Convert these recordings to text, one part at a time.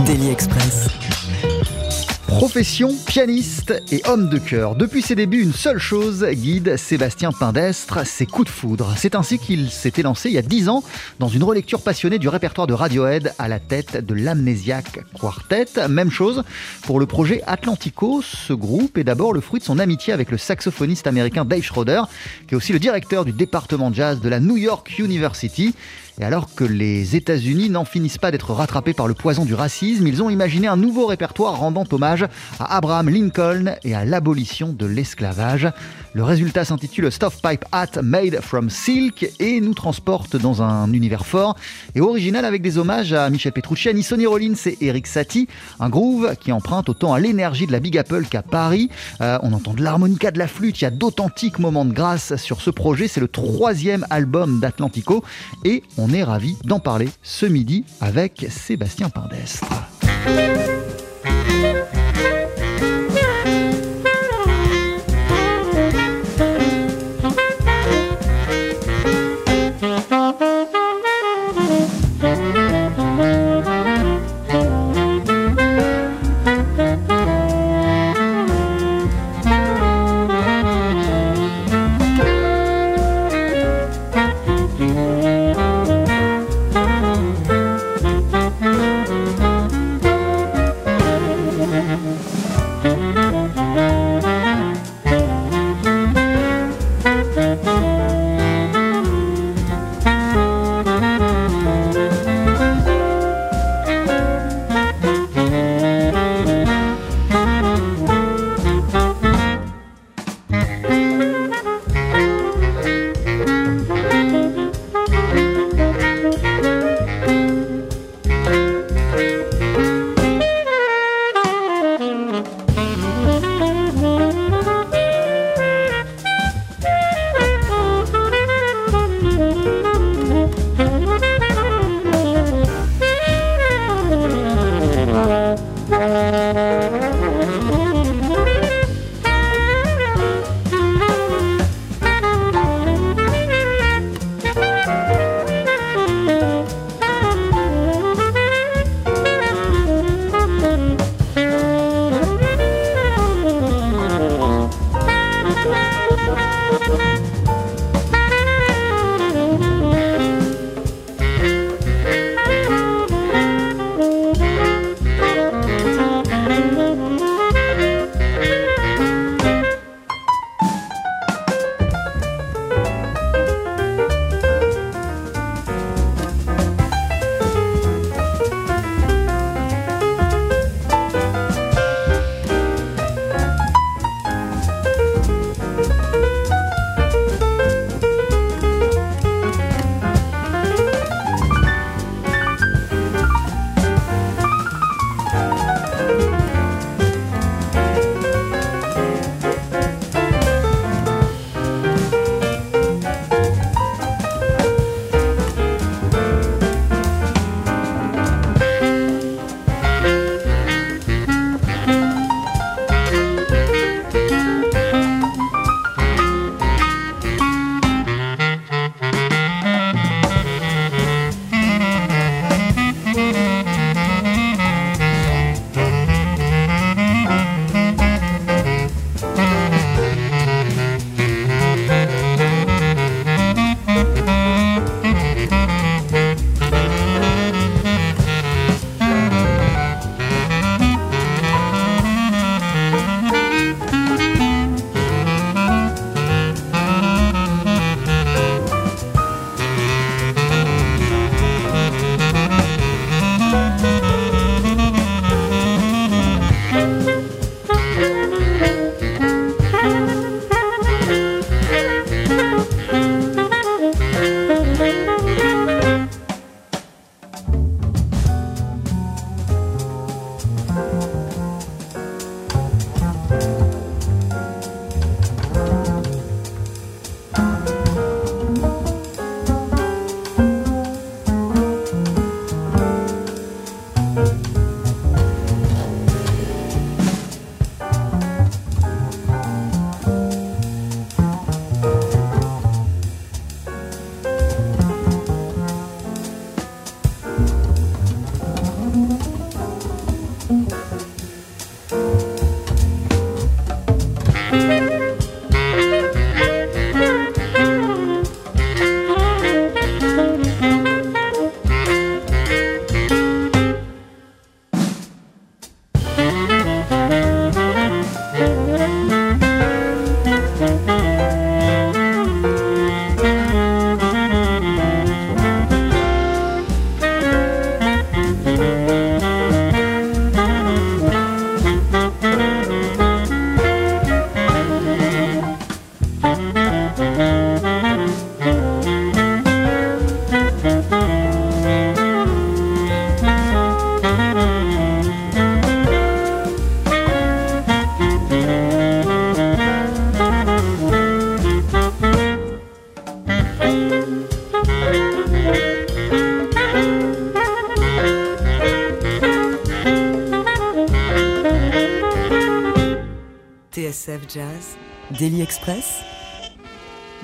Daily Express. Profession, pianiste et homme de cœur. Depuis ses débuts, une seule chose guide Sébastien Pindestre, ses coups de foudre. C'est ainsi qu'il s'était lancé il y a dix ans dans une relecture passionnée du répertoire de Radiohead à la tête de l'Amnesiac Quartet. Même chose pour le projet Atlantico. Ce groupe est d'abord le fruit de son amitié avec le saxophoniste américain Dave Schroeder, qui est aussi le directeur du département jazz de la New York University. Et alors que les États-Unis n'en finissent pas d'être rattrapés par le poison du racisme, ils ont imaginé un nouveau répertoire rendant hommage à Abraham Lincoln et à l'abolition de l'esclavage. Le résultat s'intitule Pipe Hat Made from Silk et nous transporte dans un univers fort et original avec des hommages à Michel Petrucciani, Sonny Rollins et Eric Satie. Un groove qui emprunte autant à l'énergie de la Big Apple qu'à Paris. Euh, on entend de l'harmonica, de la flûte, il y a d'authentiques moments de grâce sur ce projet. C'est le troisième album d'Atlantico et est ravi d'en parler ce midi avec Sébastien Pindestre.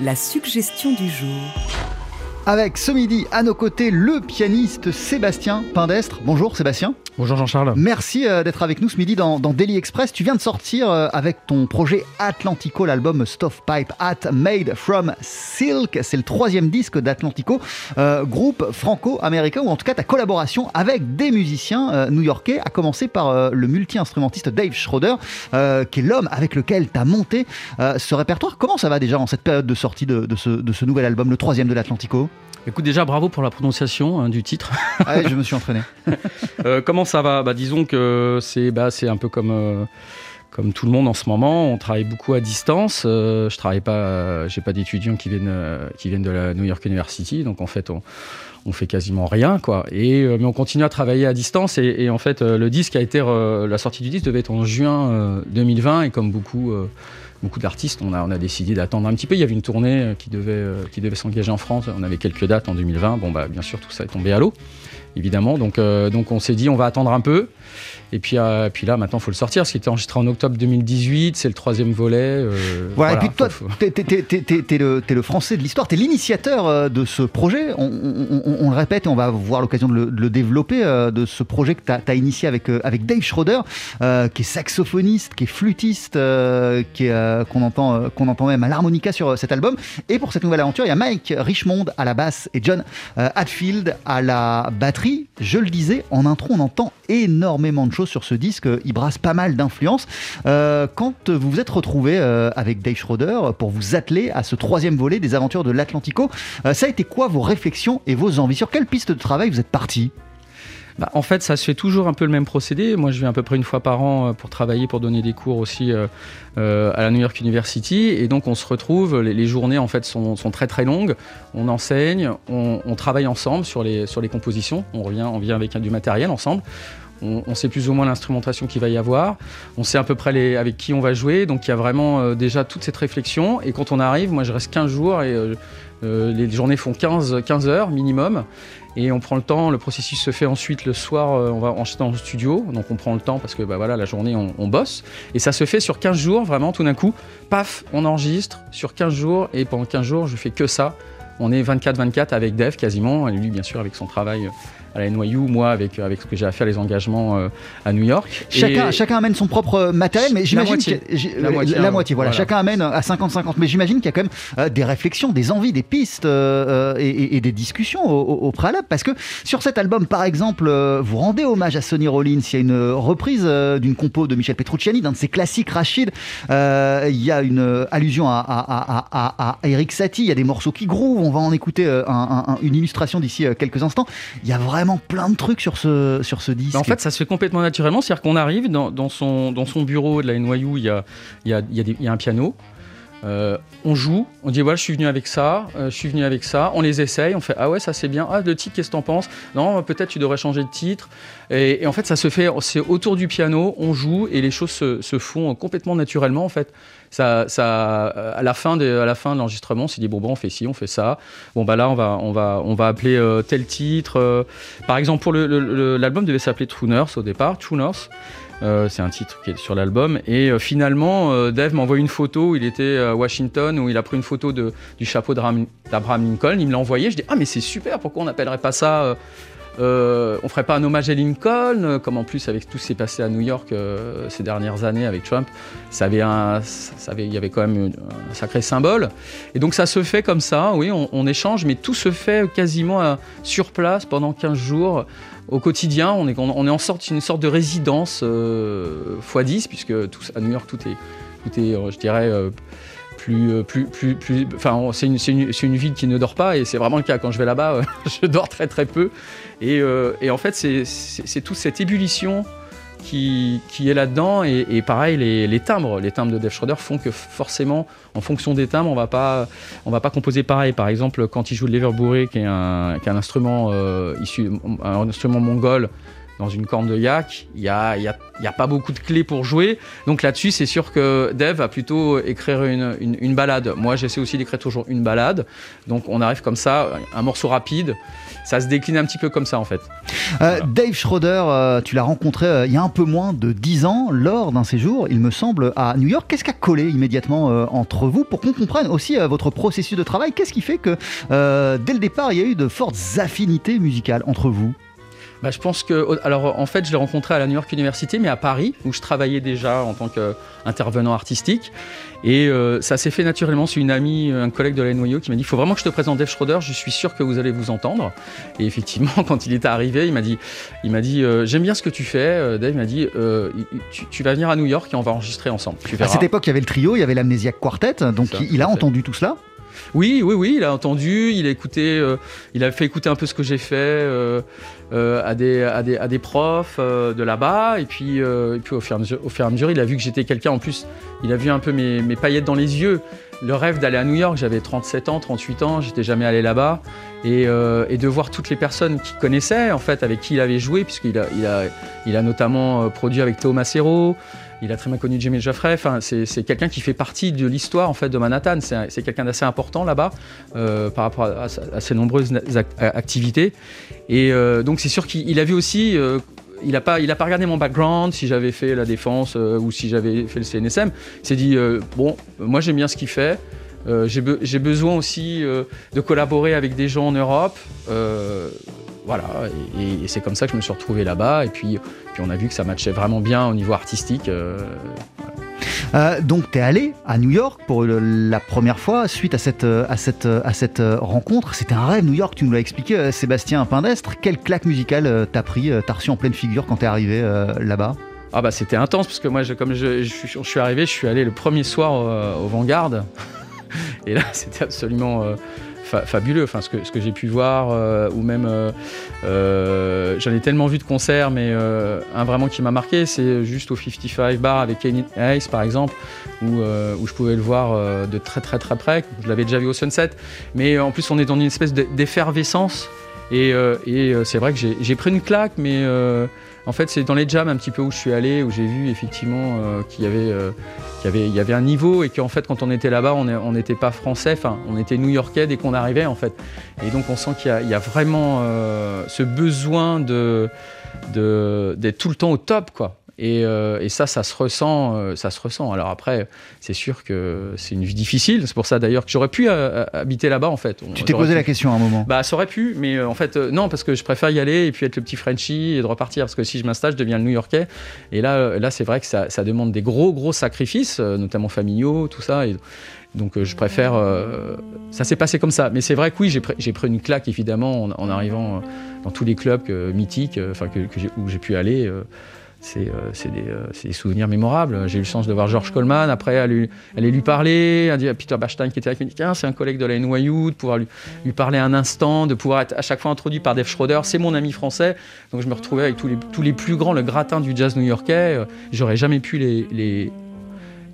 La suggestion du jour. Avec ce midi à nos côtés le pianiste Sébastien Pindestre. Bonjour Sébastien. Bonjour Jean-Charles. Merci euh, d'être avec nous ce midi dans, dans, Daily Express. Tu viens de sortir euh, avec ton projet Atlantico, l'album Pipe Hat Made from Silk. C'est le troisième disque d'Atlantico, euh, groupe franco-américain, ou en tout cas ta collaboration avec des musiciens new-yorkais, à commencer par le multi-instrumentiste Dave Schroeder, qui est l'homme avec lequel tu as monté ce répertoire. Comment ça va déjà en cette période de sortie de ce nouvel album, le troisième de l'Atlantico? Écoute, déjà, bravo pour la prononciation hein, du titre. Ah je me suis entraîné. euh, comment ça va? Bah, Disons que c'est bah, un peu comme, euh, comme tout le monde en ce moment. On travaille beaucoup à distance. Euh, je travaille pas, j'ai pas d'étudiants qui viennent, qui viennent de la New York University. Donc en fait, on, on fait quasiment rien. quoi. Et, mais on continue à travailler à distance. Et, et en fait, le disque a été. la sortie du disque devait être en juin 2020. Et comme beaucoup beaucoup d'artistes, on a, décidé d'attendre un petit peu. Il y avait une tournée euh, qui devait, euh, qui devait s'engager en France. On avait quelques dates en 2020. Bon, bah, bien sûr, tout ça est tombé à l'eau, évidemment. Donc, euh, donc on s'est dit, on va attendre un peu. Et puis, euh, puis là, maintenant, il faut le sortir. Ce qui était enregistré en octobre 2018, c'est le troisième volet. Euh, voilà, et puis toi, tu es, le, français de l'histoire, tu es l'initiateur euh, de ce projet. On, le répète et on va avoir l'occasion de, le, développer, de ce projet que tu as, initié avec, avec Dave Schroeder, qui est saxophoniste, qui est flûtiste, qu'on entend, qu'on entend même à l'harmonica sur cet album. Et pour cette nouvelle aventure, il y a Mike Richmond à la basse et John Hadfield à la batterie. Je le disais, en intro, on entend énormément de choses sur ce disque. Il brasse pas mal d'influences. Euh, quand vous vous êtes retrouvé euh, avec Dave Schroeder pour vous atteler à ce troisième volet des aventures de l'Atlantico, euh, ça a été quoi vos réflexions et vos envies? Sur quelle piste de travail vous êtes parti? Bah, en fait, ça se fait toujours un peu le même procédé. Moi, je viens à peu près une fois par an pour travailler, pour donner des cours aussi à la New York University. Et donc, on se retrouve. Les, journées, en fait, sont, très très longues. On enseigne, on, travaille ensemble sur les, compositions. On on vient avec du matériel ensemble. On, sait plus ou moins l'instrumentation qu'il va y avoir, on sait à peu près avec qui on va jouer, donc il y a vraiment euh, déjà toute cette réflexion. Et quand on arrive, moi je reste 15 jours et euh, euh, les journées font 15, 15 heures minimum. Et on prend le temps, le processus se fait ensuite le soir, on va enregistrer dans le studio, donc on prend le temps parce que bah, voilà, la journée on, on, bosse. Et ça se fait sur 15 jours, vraiment tout d'un coup, paf, on enregistre sur 15 jours et pendant 15 jours je fais que ça. On est 24-24 avec Dev quasiment, et lui bien sûr avec son travail à la NYU, moi avec, avec ce que j'ai à faire, les engagements euh, à New York. Chacun, chacun amène son propre matériel, mais j'imagine la moitié, la moitié, voilà. Chacun amène à 50-50, mais j'imagine qu'il y a quand même euh, des réflexions, des envies, des pistes euh, et, des discussions au, préalable, parce que sur cet album, par exemple, vous rendez hommage à Sonny Rollins. Il y a une reprise d'une compo de Michel Petrucciani, d'un de ses classiques, Rachid. il y a une allusion à, à, Eric Satie. Il y a des morceaux qui grouvent. On va en écouter une illustration d'ici quelques instants. Il y a vraiment vraiment plein de trucs sur ce, sur ce disque. en fait, ça se fait complètement naturellement. C'est-à-dire qu'on arrive dans, dans, son, dans son bureau de la NYU, il y a, il y a, il y a un piano. Euh, on joue, on dit voilà, je suis venu avec ça, euh, je suis venu avec ça, on les essaye, on fait ah ouais, ça c'est bien, ah le titre, qu'est-ce que t'en penses? Non, peut-être tu devrais changer de titre. Et, en fait, ça se fait, c'est autour du piano, on joue et les choses se, se font complètement naturellement en fait. Ça, à la fin de, à la fin de l'enregistrement, on s'est dit bon, bon, on fait ci, on fait ça. Bon bah là, on va, on va, on va appeler euh, tel titre. par exemple, pour l'album devait s'appeler True Nurse au départ, True Nurse. Euh, c'est un titre qui est sur l'album. Et euh, finalement, euh, Dave m'envoie une photo où il était à Washington, où il a pris une photo de, du chapeau d'Abraham Lincoln. Il me l'a envoyé. Je dis Ah, mais c'est super, pourquoi on n'appellerait pas ça On ferait pas un hommage à Lincoln Comme en plus, avec tout ce qui s'est passé à New York ces dernières années avec Trump, ça avait ça avait, il y avait quand même un sacré symbole. Et donc ça se fait comme ça, oui, on, échange, mais tout se fait quasiment sur place pendant 15 jours au quotidien, on est, on est en sorte, une sorte de résidence euh, x10, puisque à New York, tout est, tout est euh, je dirais, euh, plus, plus, plus, plus, enfin, c'est une, une, une, ville qui ne dort pas, et c'est vraiment le cas. Quand je vais là-bas, je dors très très peu. Et, et en fait, c'est toute cette ébullition qui, est là-dedans. Et, pareil, les, timbres, les timbres de Dave Schroeder font que forcément, en fonction des timbres, on va pas, on va pas composer pareil. Par exemple, quand il joue de l'Everbouré, qui est un, qui est un instrument euh, issu, un instrument mongol, dans une corne de yak, il n'y a, y a, pas beaucoup de clés pour jouer. Donc là-dessus, c'est sûr que Dave va plutôt écrire une, balade. Moi, j'essaie aussi d'écrire toujours une balade. Donc on arrive comme ça, un morceau rapide. Ça se décline un petit peu comme ça en fait. Euh. Dave Schroeder, euh, tu l'as rencontré euh, il y a un peu moins de 10 ans lors d'un séjour, il me semble, à New York. Qu'est-ce qui a collé immédiatement entre vous pour qu'on comprenne aussi votre processus de travail? Qu'est-ce qui fait que dès le départ, il y a eu de fortes affinités musicales entre vous? Bah, je pense que, alors en fait, je l'ai rencontré à la New York University, mais à Paris, où je travaillais déjà en tant qu'intervenant artistique. Et euh, ça s'est fait naturellement. C'est une amie, un collègue de la NYU qui m'a dit il faut vraiment que je te présente Dave Schroeder, je suis sûr que vous allez vous entendre. Et effectivement, quand il est arrivé, il m'a dit, il m'a dit euh, j'aime bien ce que tu fais. Euh, Dave m'a dit tu, tu, vas venir à New York et on va enregistrer ensemble. Tu à cette époque, il y avait le trio, il y avait l'Amnesiac Quartet, donc ça, il, il a entendu tout cela? Oui, oui, oui, il a entendu, il a écouté, euh, il a fait écouter un peu ce que j'ai fait euh, euh, à, des, à, des, à, des, profs de là-bas. Et puis, et puis au, fur et à mesure, au fur et à mesure, il a vu que j'étais quelqu'un, en plus, il a vu un peu mes, mes paillettes dans les yeux. Le rêve d'aller à New York, j'avais 37 ans, 38 ans, j'étais jamais allé là-bas. Et, et, de voir toutes les personnes qu'il connaissait, en fait, avec qui il avait joué, puisqu'il a, il a, il a notamment produit avec Théo Macero, il a très bien connu Jimmy Jaffray. C'est quelqu'un qui fait partie de l'histoire en fait de Manhattan. C'est quelqu'un d'assez important là-bas euh, par rapport à, ses nombreuses activités. Et euh, donc c'est sûr qu'il a vu aussi. Euh, il n'a pas, regardé mon background, si j'avais fait la défense ou si j'avais fait le CNSM. Il s'est dit bon, moi j'aime bien ce qu'il fait. J'ai be besoin aussi de collaborer avec des gens en Europe. Voilà, et, et c'est comme ça que je me suis retrouvé là-bas. Et puis, puis on a vu que ça matchait vraiment bien au niveau artistique. Voilà. donc tu es allé à New York pour le, la première fois suite à cette, à cette, à cette rencontre. C'était un rêve, New York, tu nous l'as expliqué, Sébastien Pindestre. Quelle claque musicale t'as pris, t'as reçu en pleine figure quand t'es arrivé là-bas? Ah bah c'était intense parce que moi je, comme je, je, je, suis arrivé, je suis allé le premier soir au, au Vanguard. Et là, c'était absolument euh, fa fabuleux. Enfin, ce que, ce que j'ai pu voir, euh, ou même, euh, j'en ai tellement vu de concerts, mais un vraiment qui m'a marqué, c'est juste au 55 Bar avec Kenny Hayes, par exemple, où, où je pouvais le voir de très très très près. Je l'avais déjà vu au Sunset, mais en plus, on est dans une espèce d'effervescence. Et, et c'est vrai que j'ai pris une claque, mais en fait, c'est dans les jams un petit peu où je suis allé, où j'ai vu effectivement euh, qu'il y avait, euh, y avait, un niveau et qu'en fait, quand on était là-bas, on n'était pas français, enfin, on était new-yorkais dès qu'on arrivait en fait. Et donc, on sent qu'il y, a vraiment euh, ce besoin d'être tout le temps au top, quoi. Et, euh, et, ça, ça se ressent, euh, ça se ressent. Alors après, c'est sûr que c'est une vie difficile. C'est pour ça d'ailleurs que j'aurais pu euh, habiter là-bas en fait. Tu t'es posé pu... la question à un moment. Bah, ça aurait pu, mais en fait non, parce que je préfère y aller et puis être le petit Frenchie et de repartir. Parce que si je m'installe, je deviens le New-Yorkais. Et là, là, c'est vrai que ça, ça, demande des gros, gros sacrifices, notamment familiaux, tout ça. Et, donc euh, je préfère. Euh, ça s'est passé comme ça. Mais c'est vrai que oui, j'ai pris, pris, une claque évidemment en, en arrivant euh, dans tous les clubs mythiques enfin, que, que où j'ai pu aller c'est des, souvenirs mémorables. J'ai eu le chance de voir George Coleman, après aller, lui parler, à Peter Bachstein qui était avec moi, c'est un collègue de la NYU, de pouvoir lui, lui, parler un instant, de pouvoir être à chaque fois introduit par Dave Schroeder, c'est mon ami français. Donc je me retrouvais avec tous les, plus grands, le gratin du jazz new-yorkais. J'aurais jamais pu les,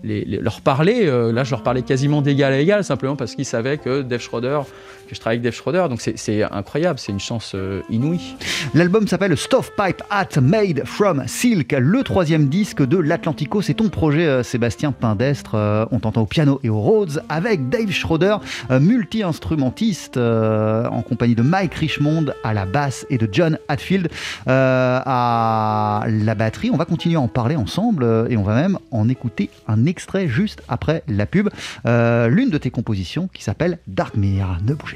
leur parler. Euh, là, je leur parlais quasiment d'égal à égal, simplement parce qu'ils savaient que Dave Schroeder, que je travaille avec Dave Schroeder. Donc c'est incroyable, c'est une chance euh, inouïe. L'album s'appelle Stovepipe Hat Made from Silk, le troisième disque de l'Atlantico. C'est ton projet, euh, Sébastien Pindestre. Euh, on t'entend au piano et au Rhodes avec Dave Schroeder, multi-instrumentiste en compagnie de Mike Richmond à la basse et de John Hatfield à la batterie. On va continuer à en parler ensemble et on va même en écouter un extrait juste après la pub. L'une de tes compositions qui s'appelle Dark Mirror. Ne bougez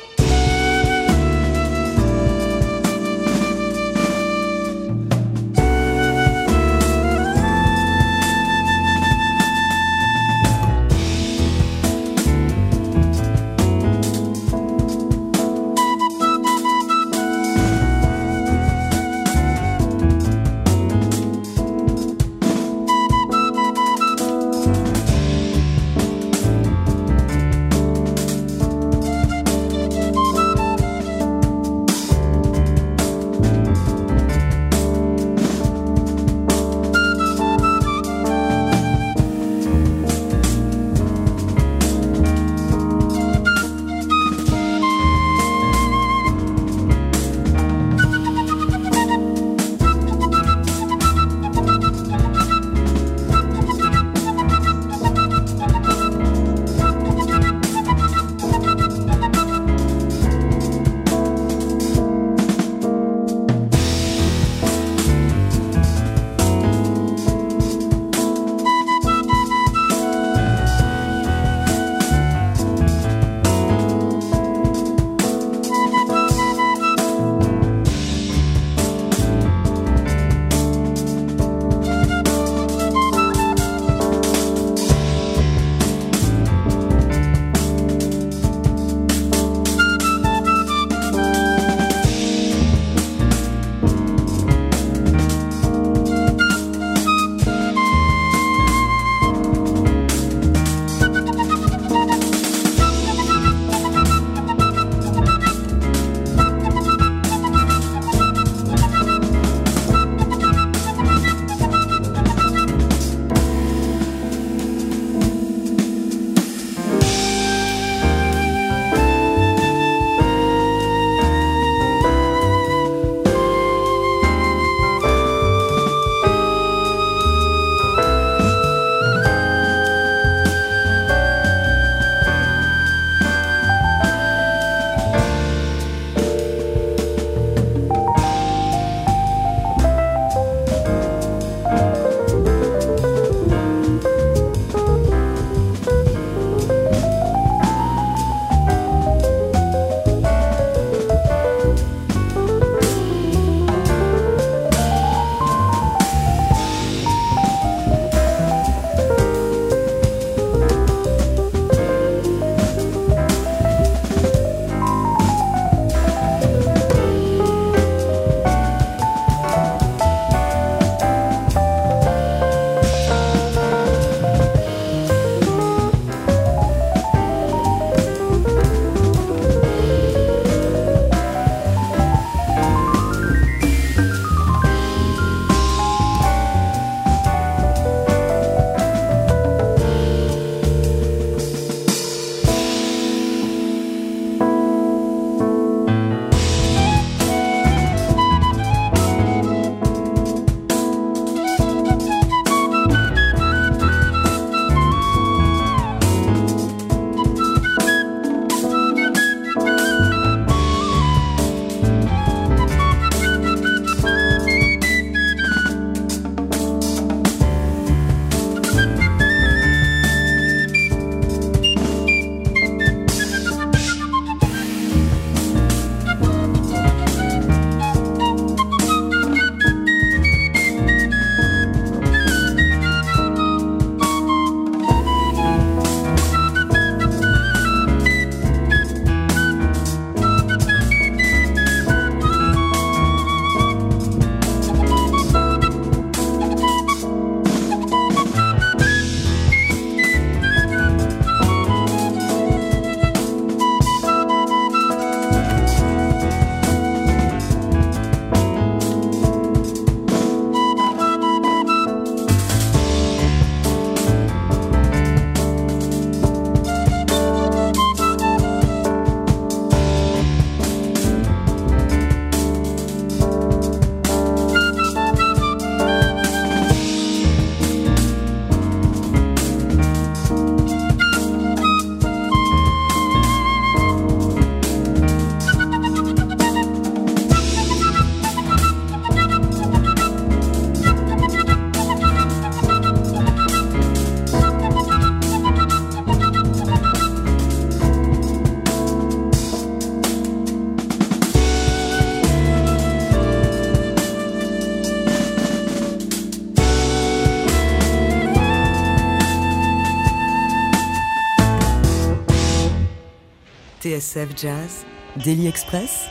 TSF Jazz, Daily Express,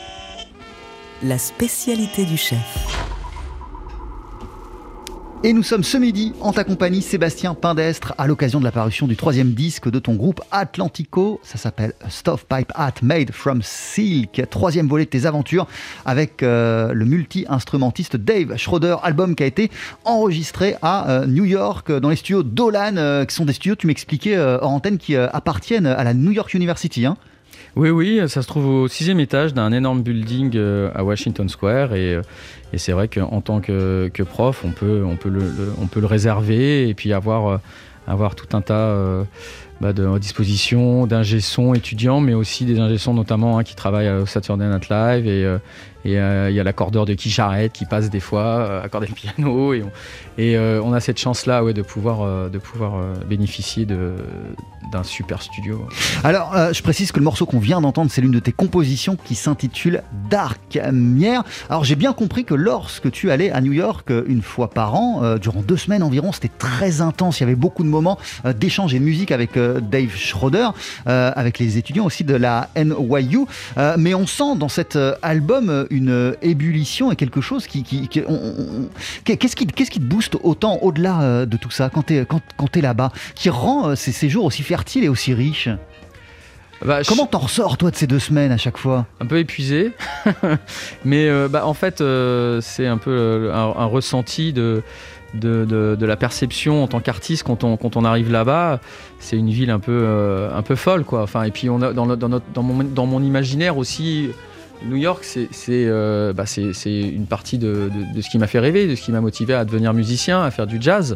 la spécialité du chef. Et nous sommes ce midi en ta compagnie, Sébastien Pindestre, à l'occasion de la parution du troisième disque de ton groupe Atlantico. Ça s'appelle Stovepipe Hat Made from Silk. Troisième volet de tes aventures avec euh, le multi-instrumentiste Dave Schroeder, album qui a été enregistré à euh, New York dans les studios Dolan, euh, qui sont des studios, tu m'expliquais, hors antenne, qui appartiennent à la New York University. Hein. Oui, oui, ça se trouve au sixième étage d'un énorme building à Washington Square et, et c'est vrai qu'en tant que, prof, on peut, on, peut le, on peut le réserver et puis avoir, euh, avoir tout un tas euh, bah, de disposition d'ingé étudiants, mais aussi des ingé notamment hein, qui travaillent au Saturday Night Live et, euh, et il y a l'accordeur de qui qui passe des fois accorder le piano et on, on a cette chance là ouais, de pouvoir, de pouvoir bénéficier d'un super studio. Alors, euh, je précise que le morceau qu'on vient d'entendre, c'est l'une de tes compositions qui s'intitule Dark Mier. Alors, j'ai bien compris que lorsque tu allais à New York euh, une fois par an, euh, durant deux semaines environ, c'était très intense. Il y avait beaucoup de moments d'échange et de musique avec Dave Schroeder, avec les étudiants aussi de la NYU. mais on sent dans cet album une ébullition et quelque chose qui. qu'est-ce, qui, qu'est-ce qui te booste autant au-delà de tout ça quand tu es, quand, quand es là-bas, qui rend ces séjours aussi fertile et aussi riche bah, Comment t'en ressors toi de ces deux semaines à chaque fois? Un peu épuisé, mais euh, bah, en fait euh, c'est un peu euh, un, ressenti de, de, la perception en tant qu'artiste quand on, quand on arrive là-bas. C'est une ville un peu, un peu folle quoi. Enfin, et puis on a, dans, dans, notre, dans, mon, dans mon imaginaire aussi New York, euh, bah, c'est une partie de, ce qui m'a fait rêver, de ce qui m'a motivé à devenir musicien, à faire du jazz.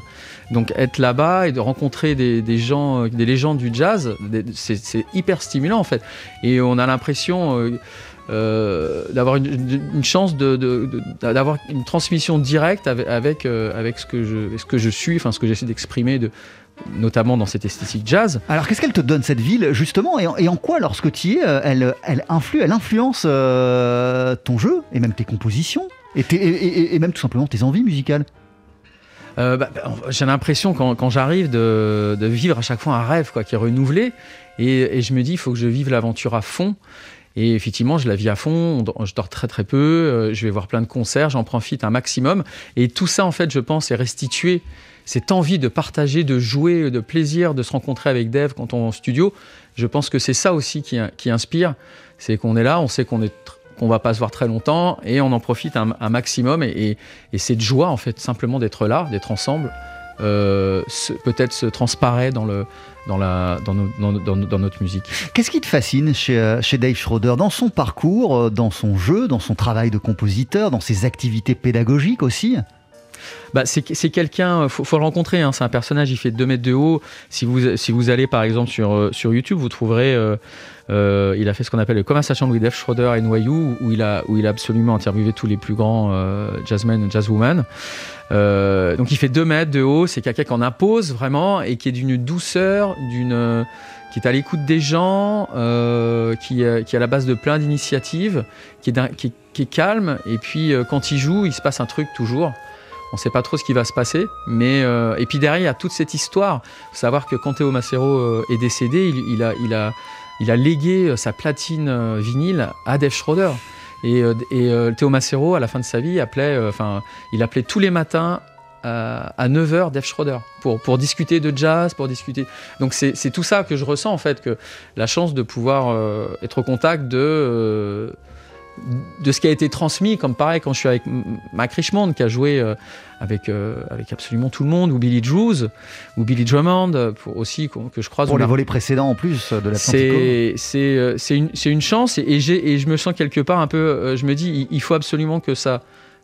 Donc être là-bas et de rencontrer des, gens, des légendes du jazz, c'est hyper stimulant en fait. Et on a l'impression euh, euh, d'avoir une, chance d'avoir une transmission directe avec, avec, ce, que je, ce que je suis, enfin ce que j'essaie d'exprimer de, notamment dans cette esthétique jazz. Alors qu'est-ce qu'elle te donne cette ville justement et en, quoi lorsque tu y es euh, elle, elle influe, elle influence euh, ton jeu et même tes compositions et, même tout simplement tes envies musicales? Euh, bah, bah, j'ai l'impression quand, j'arrive de, vivre à chaque fois un rêve quoi, qui est renouvelé et, je me dis il faut que je vive l'aventure à fond et effectivement, je la vis à fond, je dors très très peu, je vais voir plein de concerts, j'en profite un maximum. Et tout ça, en fait, je pense, est restitué cette envie de partager, de jouer, de plaisir, de se rencontrer avec Dave quand on est en studio, je pense que c'est ça aussi qui, qui inspire. C'est qu'on est là, on sait qu'on est va pas se voir très longtemps et on en profite un, maximum et, et, cette joie en fait simplement d'être là, d'être ensemble, euh, peut-être se transparaît dans le dans, la, dans, dans, notre musique. Qu'est-ce qui te fascine chez, euh, chez Dave Schroeder Dans son parcours, euh, dans son jeu, dans son travail de compositeur, dans ses activités pédagogiques aussi? Bah, c'est quelqu'un, il faut, le rencontrer, hein. c'est un personnage, il fait 2 mètres de haut. Si vous, allez par exemple sur, euh, YouTube, vous trouverez, euh, euh, il a fait ce qu'on appelle le Conversation with Dave Schroeder et NYU, où il, a, absolument interviewé tous les plus grands jazzmen et jazzwomen. donc il fait 2 mètres de haut, c'est quelqu'un qu'on impose vraiment et qui est d'une douceur, qui est à l'écoute des gens, qui, qui est à la base de plein d'initiatives, qui, est calme, et puis quand il joue, il se passe un truc toujours. On ne sait pas trop ce qui va se passer. Mais, euh, et puis derrière, il y a toute cette histoire. faut savoir que quand Théo Macero euh, est décédé, il, a, il, a, il a légué euh, sa platine vinyle à Dave Schroeder. Et, et Théo Macero, à la fin de sa vie, appelait, enfin, il appelait tous les matins à 9h Dave Schroeder pour, pour discuter de jazz, pour discuter. Donc c'est tout ça que je ressens en fait, que la chance de pouvoir être au contact de de ce qui a été transmis, comme pareil quand je suis avec Mac Richmond qui a joué euh, avec, euh, avec absolument tout le monde, ou Billy Drews, ou Billy Drummond euh, pour, aussi que je croise. Pour les volets précédents en plus de la C'est c'est une, une, chance et, et, et, je me sens quelque part un peu, je me dis il, faut absolument que ça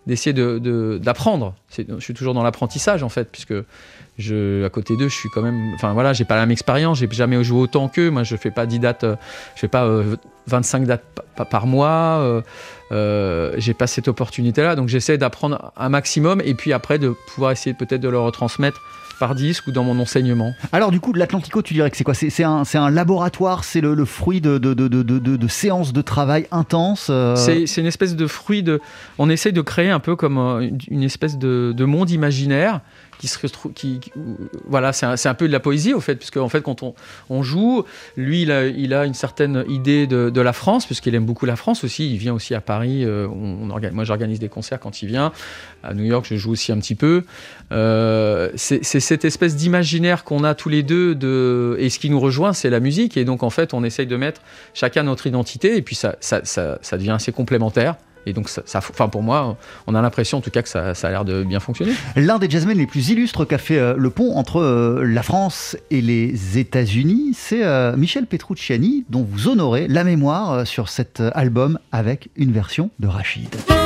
d'essayer d'apprendre. De, je suis toujours dans l'apprentissage en fait, puisque je, à côté d'eux, je suis quand même. Enfin voilà, j'ai pas la même expérience, j'ai jamais joué autant qu'eux. Moi, je fais pas 10 dates, je fais pas 25 dates par mois. Euh, euh, j'ai pas cette opportunité-là, donc j'essaie d'apprendre un maximum et puis après de pouvoir essayer peut-être de leur retransmettre par disque ou dans mon enseignement. Alors du coup, l'Atlantico, tu dirais que c'est quoi? C'est un, un, laboratoire, c'est le, le, fruit de, de, de, de, séances de travail intenses euh? C'est une espèce de fruit de... On essaye de créer un peu comme une espèce de, monde imaginaire voilà, c'est un, un, peu de la poésie au fait, puisque en fait quand on, on joue, lui il a, il a, une certaine idée de, de la France, puisqu'il aime beaucoup la France aussi. Il vient aussi à Paris. Euh, on, moi j'organise des concerts quand il vient. À New York, je joue aussi un petit peu. Euh, c'est cette espèce d'imaginaire qu'on a tous les deux, de, et ce qui nous rejoint, c'est la musique. Et donc en fait, on essaye de mettre chacun notre identité, et puis ça, ça, ça devient assez complémentaire. Et donc, ça, enfin pour moi, on a l'impression en tout cas que ça, a l'air de bien fonctionner. L'un des jazzmen les plus illustres qu'a fait euh, le pont entre euh, la France et les États-Unis, c'est euh, Michel Petrucciani, dont vous honorez la mémoire sur cet album avec une version de Rachid.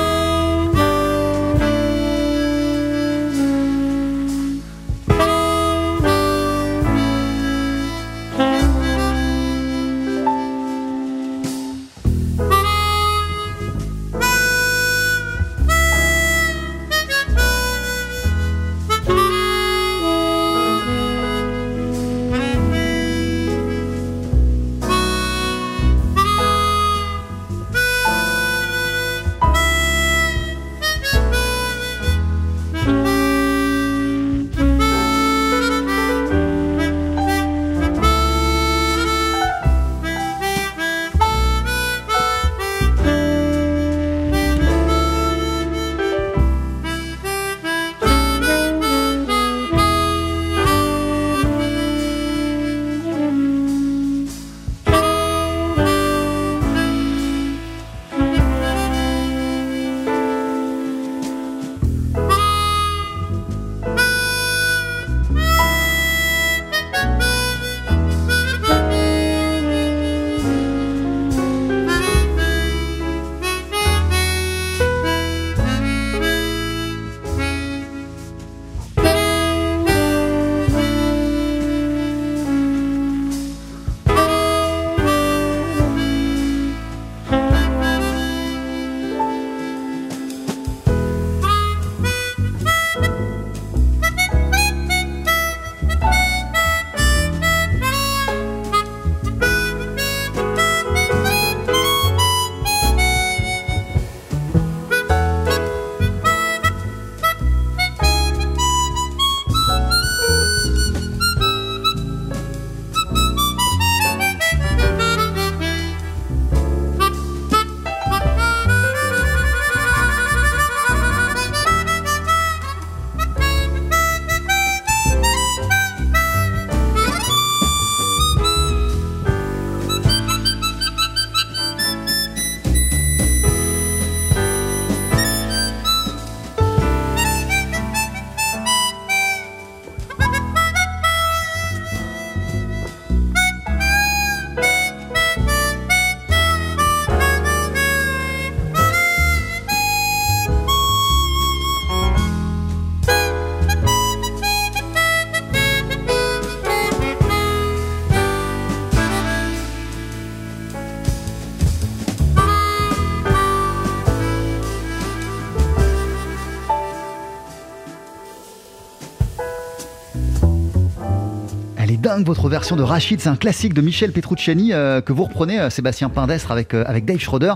Votre version de Rachid, c'est un classique de Michel Petrucciani euh, que vous reprenez, euh, Sébastien Pindestre avec, euh, avec Dave Schroeder,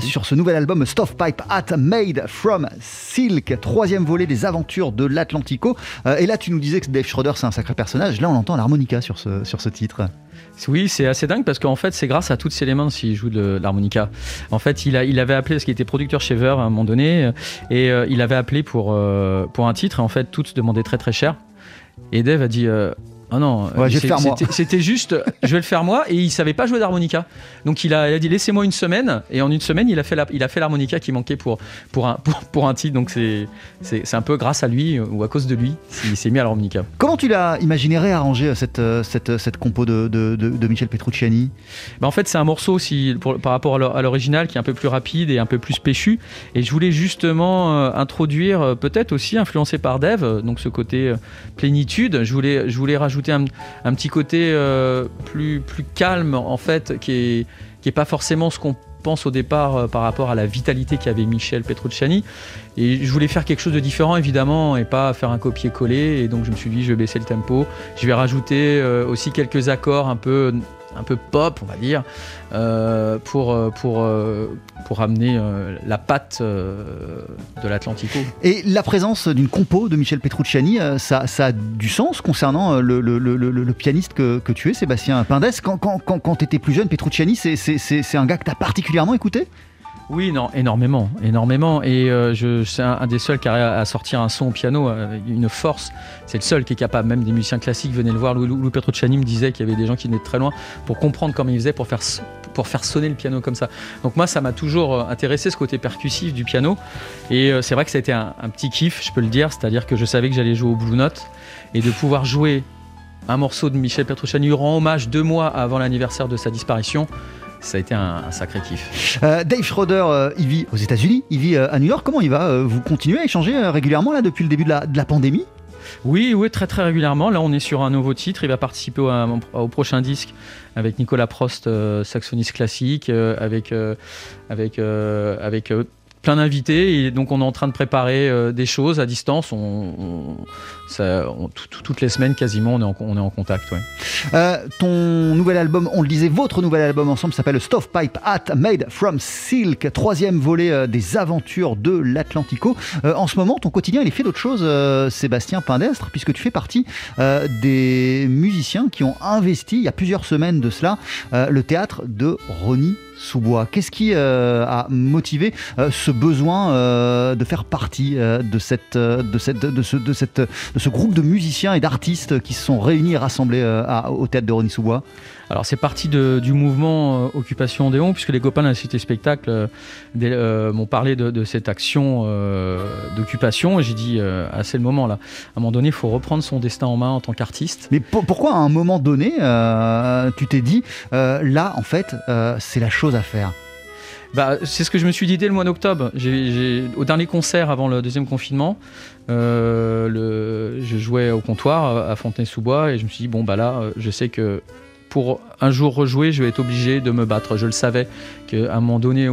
sur ce nouvel album Pipe Hat Made from Silk, troisième volet des aventures de l'Atlantico. et là, tu nous disais que Dave Schroeder, c'est un sacré personnage. Là, on entend l'harmonica sur ce, sur ce titre. Oui, c'est assez dingue parce qu'en fait, c'est grâce à toutes ces éléments s'il joue de, l'harmonica. En fait, il, a, il avait appelé, parce qu'il était producteur chez Verve à un moment donné, et il avait appelé pour, pour un titre, et en fait, toutes demandaient très très cher. Et Dave a dit ah non, c'était juste, je vais le faire moi, et il savait pas jouer d'harmonica. Donc il a, dit laissez-moi une semaine, et en une semaine il a fait il a fait l'harmonica qui manquait pour pour un pour, un titre. Donc c'est c'est un peu grâce à lui ou à cause de lui il s'est mis à l'harmonica. Comment tu l'as imaginé réarranger cette cette cette compo de, de, de, Michel Petrucciani? Bah En fait c'est un morceau aussi par rapport à l'original qui est un peu plus rapide et un peu plus péchu. Et je voulais justement euh, introduire euh, peut-être aussi influencé par Dev, donc ce côté euh, plénitude. Je voulais je voulais rajouter un, petit côté euh, plus, plus calme en fait, qui est, qui est pas forcément ce qu'on pense au départ euh, par rapport à la vitalité qu'avait Michel Petrucciani. Et je voulais faire quelque chose de différent, évidemment, et pas faire un copier-coller. Et donc, je me suis dit, je vais baisser le tempo. Je vais rajouter euh, aussi quelques accords un peu un peu pop, on va dire, euh, pour, euh, pour, euh, pour amener la patte de l'Atlantico. Et la présence d'une compo de Michel Petrucciani, ça, ça a du sens concernant le, le, pianiste que, que, tu es, Sébastien Pindès? Quand, quand, quand, quand tu étais plus jeune, Petrucciani, c'est un gars que tu as particulièrement écouté? Oui, non, énormément, énormément. Et euh, je, c'est un, des seuls qui a à sortir un son au piano, euh, une force. C'est le seul qui est capable. Même des musiciens classiques venaient le voir. Louis, Louis Petrucciani me disait qu'il y avait des gens qui venaient de très loin pour comprendre comment il faisait pour faire, sonner le piano comme ça. Donc moi, ça m'a toujours euh, intéressé ce côté percussif du piano. Et c'est vrai que ça a été un, un, petit kiff, je peux le dire. C'est-à-dire que je savais que j'allais jouer au Blue Note et de pouvoir jouer un morceau de Michel Petrucciani rend hommage deux mois avant l'anniversaire de sa disparition ça a été un, sacré kiff. Euh, Dave Schroeder, euh, il vit aux États-Unis, il vit euh, à New York. Comment il va Vous continuez à échanger régulièrement là depuis le début de la, pandémie? Oui, oui, très très régulièrement. Là, on est sur un nouveau titre. Il va participer au, prochain disque avec Nicolas Prost, saxoniste classique, avec avec avec plein d'invités et donc on est en train de préparer euh, des choses à distance. On, toutes les semaines quasiment on est en, contact. Euh, ton nouvel album, on le disait, votre nouvel album ensemble s'appelle Stovepipe Hat Made from Silk, troisième volet euh, des aventures de l'Atlantico. en ce moment, ton quotidien il est fait d'autre chose, Sébastien Pindestre, puisque tu fais partie des musiciens qui ont investi il y a plusieurs semaines de cela le théâtre de Ronnie sous-bois. Qu'est-ce qui euh, a motivé euh, ce besoin euh, de faire partie de, ce, groupe de musiciens et d'artistes qui se sont réunis et rassemblés au théâtre de Rony-sous-Bois alors c'est parti du mouvement Occupation Odéon, puisque les copains de la Cité Spectacle m'ont parlé de, cette action d'occupation, et j'ai dit, ah, c'est le moment là. À un moment donné, il faut reprendre son destin en main en tant qu'artiste. Mais pourquoi à un moment donné, tu t'es dit, là en fait, c'est la chose à faire? Bah, c'est ce que je me suis dit dès le mois d'octobre. au dernier concert avant le deuxième confinement, euh, le, je jouais au comptoir à Fontenay-sous-Bois et je me suis dit, bon, bah là, je sais que pour un jour rejouer, je vais être obligé de me battre. Je le savais qu'à un moment donné,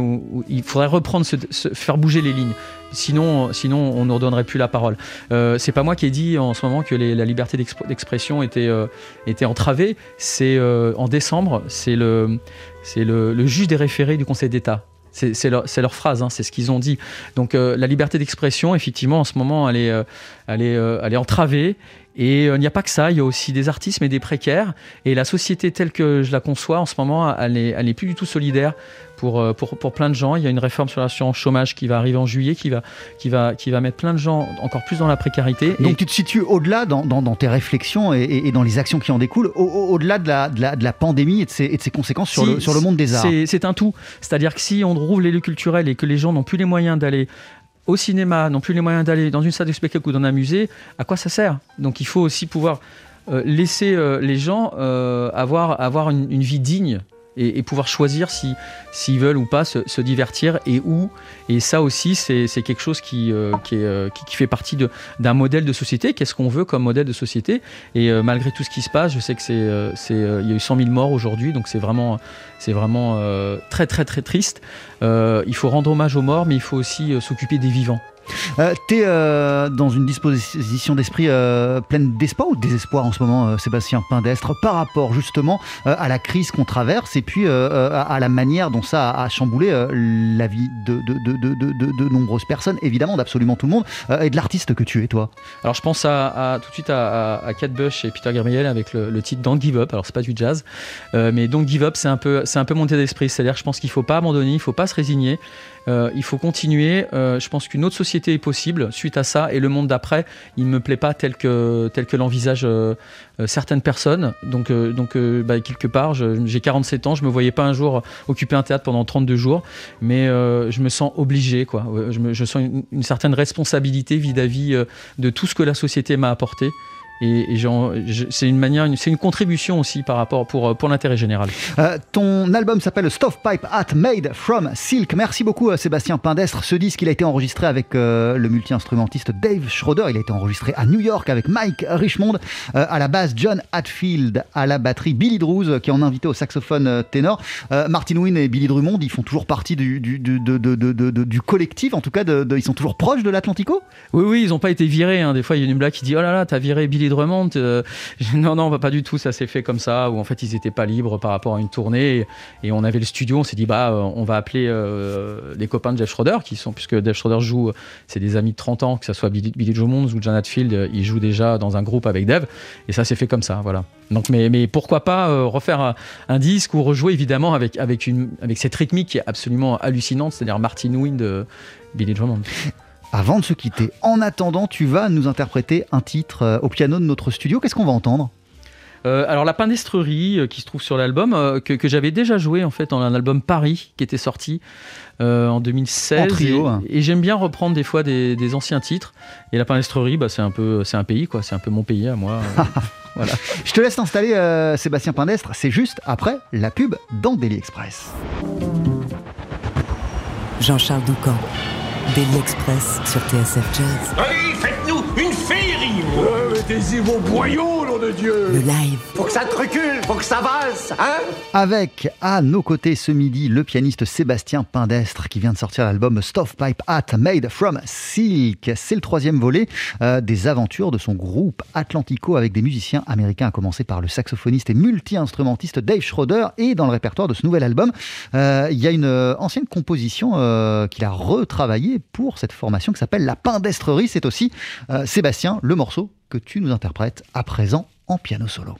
il faudrait reprendre, faire bouger les lignes. Sinon, sinon on ne redonnerait plus la parole. Euh, c'est pas moi qui ai dit en ce moment que la liberté d'expression était, euh, était entravée. C'est euh, en décembre, c'est le, c'est le, juge des référés du Conseil d'État c'est leur, leur, phrase, hein, c'est ce qu'ils ont dit. Donc la liberté d'expression, effectivement, en ce moment, elle est, elle est, elle est entravée. Et il n'y a pas que ça, il y a aussi des artistes mais des précaires. Et la société telle que je la conçois en ce moment, elle n'est elle est plus du tout solidaire pour, euh, pour, pour, plein de gens. Il y a une réforme sur l'assurance chômage qui va arriver en juillet, qui va, qui, va, qui va mettre plein de gens encore plus dans la précarité. Donc tu te situes au-delà dans, dans, tes réflexions et, et, dans les actions qui en découlent, au-delà de, la, de, la, de, la, pandémie et de ses, et de ses conséquences sur, le, sur le monde des arts. C'est un tout. C'est-à-dire que si on rouvre les lieux culturels et que les gens n'ont plus les moyens d'aller au cinéma, n'ont plus les moyens d'aller dans une salle de spectacle ou dans un musée, à quoi ça sert? Donc il faut aussi pouvoir euh, laisser euh, les gens avoir, avoir une, vie digne et, pouvoir choisir s'ils si, veulent ou pas se, divertir et où. Et ça aussi, c'est quelque chose qui, euh, euh, fait partie d'un modèle de société. Qu'est-ce qu'on veut comme modèle de société? Et euh, malgré tout ce qui se passe, je sais que c'est, il y a eu 100 000 morts aujourd'hui, donc c'est vraiment, vraiment très très très triste. il faut rendre hommage aux morts, mais il faut aussi s'occuper des vivants. Euh, tu es euh, dans une disposition d'esprit euh, pleine d'espoir ou de désespoir en ce moment, Sébastien Pindestre, par rapport justement à la crise qu'on traverse et puis à, la manière dont ça a, chamboulé la vie de, de, nombreuses personnes, évidemment d'absolument tout le monde, et de l'artiste que tu es, toi Alors je pense à, tout de suite à, à, Kate Bush et Peter Gabriel avec le, titre Don't Give Up. Alors c'est pas du jazz, mais Don't Give Up, c'est un peu, un peu d'esprit. C'est-à-dire je pense qu'il faut pas abandonner, il faut pas se résigner. Euh, il faut continuer. Euh, je pense qu'une autre société est possible suite à ça. Et le monde d'après, il ne me plaît pas tel que, tel que l'envisagent euh, certaines personnes. Donc, donc bah, quelque part, j'ai 47 ans. Je ne me voyais pas un jour occuper un théâtre pendant 32 jours. Mais je me sens obligé. Quoi. Je, me, je sens une, certaine responsabilité vis-à-vis de tout ce que la société m'a apporté. Et, c'est une manière, c'est une contribution aussi par rapport pour, pour l'intérêt général. Euh, ton album s'appelle Stovepipe Hat Made from Silk. Merci beaucoup Sébastien Pindestre. Ce disque, il a été enregistré avec le multi-instrumentiste Dave Schroeder. Il a été enregistré à New York avec Mike Richmond. à la basse, John Hatfield. À la batterie, Billy Drews, qui est en invité au saxophone ténor. Martin Wynne et Billy Drummond, ils font toujours partie du, du, du, du collectif, en tout cas, ils sont toujours proches de l'Atlantico? Oui, oui, ils n'ont pas été virés. Hein. Des fois, il y a une blague qui dit Oh là là, t'as viré Billy Drummond. Euh, non, non, pas du tout, ça s'est fait comme ça, où en fait, ils n'étaient pas libres par rapport à une tournée. Et, on avait le studio, on s'est dit Bah, euh, on va appeler euh, les copains de Jeff Schroeder, qui sont, puisque Jeff Schroeder joue, c'est des amis de 30 ans, que ce soit Billy, Billy Drummond ou Janet Field, ils jouent déjà dans un groupe avec Dev. Et ça s'est fait comme ça, voilà. Donc, mais, mais pourquoi pas refaire un, disque ou rejouer évidemment avec, avec, une, avec cette rythmique qui est absolument hallucinante, c'est-à-dire Martin Wind, Billy Drummond. Avant de se quitter, en attendant, tu vas nous interpréter un titre euh, au piano de notre studio. Qu'est-ce qu'on va entendre? Euh, alors la pindestrerie euh, qui se trouve sur l'album que, j'avais déjà joué en fait dans un album Paris qui était sorti en 2016 en trio, et, hein. et j'aime bien reprendre des fois des, anciens titres et la pindestrerie bah, c'est un peu c'est un pays quoi c'est un peu mon pays à moi voilà. Je te laisse t'installer Sébastien Pindestre c'est juste après la pub dans Daily Express. Jean-Charles Doucan Daily Express sur TSF Jazz. Mettez-y vos boyaux, nom de Dieu Le live. Faut que ça te recule, faut que ça valse, hein Avec à nos côtés ce midi le pianiste Sébastien Pindestre qui vient de sortir l'album Stovepipe Hat Made from Silk. C'est le troisième volet euh, des aventures de son groupe Atlantico avec des musiciens américains, à commencer par le saxophoniste et multi-instrumentiste Dave Schroeder. Et dans le répertoire de ce nouvel album, euh, il y a une euh, ancienne composition qu'il a retravaillée pour cette formation qui s'appelle La Pindestrerie. C'est aussi Sébastien, le morceau que tu nous interprètes à présent en piano solo.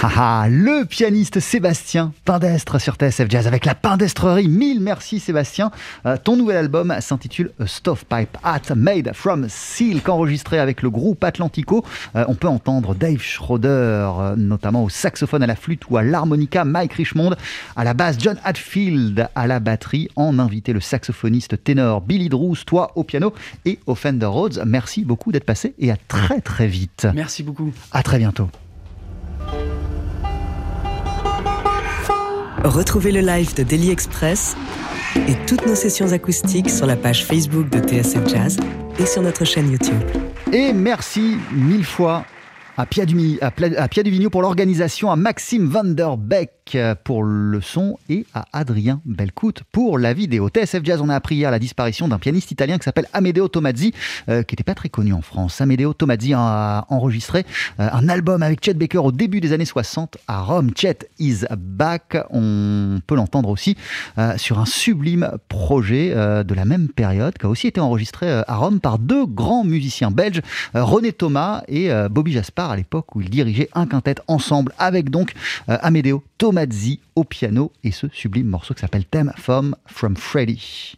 Ah, le pianiste Sébastien Pindestre sur TSF Jazz avec la Pindestrerie. Mille merci Sébastien. Euh, ton nouvel album s'intitule Stovepipe Hat Made from Silk, enregistré avec le groupe Atlantico. Euh, on peut entendre Dave Schroeder, euh, notamment au saxophone, à la flûte ou à l'harmonica, Mike Richmond à la basse, John Hatfield à la batterie, en invité le saxophoniste ténor Billy Drews, toi au piano et au Fender Rhodes. Merci beaucoup d'être passé et à très très vite. Merci beaucoup. À très bientôt. Retrouvez le live de Daily Express et toutes nos sessions acoustiques sur la page Facebook de TSF Jazz et sur notre chaîne YouTube. Et merci mille fois à Pia, Duvigneau pour l'organisation, à Maxime Van Der Beek pour le son et à Adrien Belcout pour la vidéo. TSF Jazz, on a appris hier la disparition d'un pianiste italien qui s'appelle Amedeo Tomazzi, euh, qui n'était pas très connu en France. Amedeo Tomazzi a enregistré euh, un album avec Chet Baker au début des années 60 à Rome. Chet is back. On peut l'entendre aussi euh, sur un sublime projet de la même période qui a aussi été enregistré à Rome par deux grands musiciens belges, René Thomas et Bobby Jaspar à l'époque où il dirigeait un quintet ensemble avec donc euh, Amedeo Tomazzi au piano et ce sublime morceau qui s'appelle Theme from, from Freddy.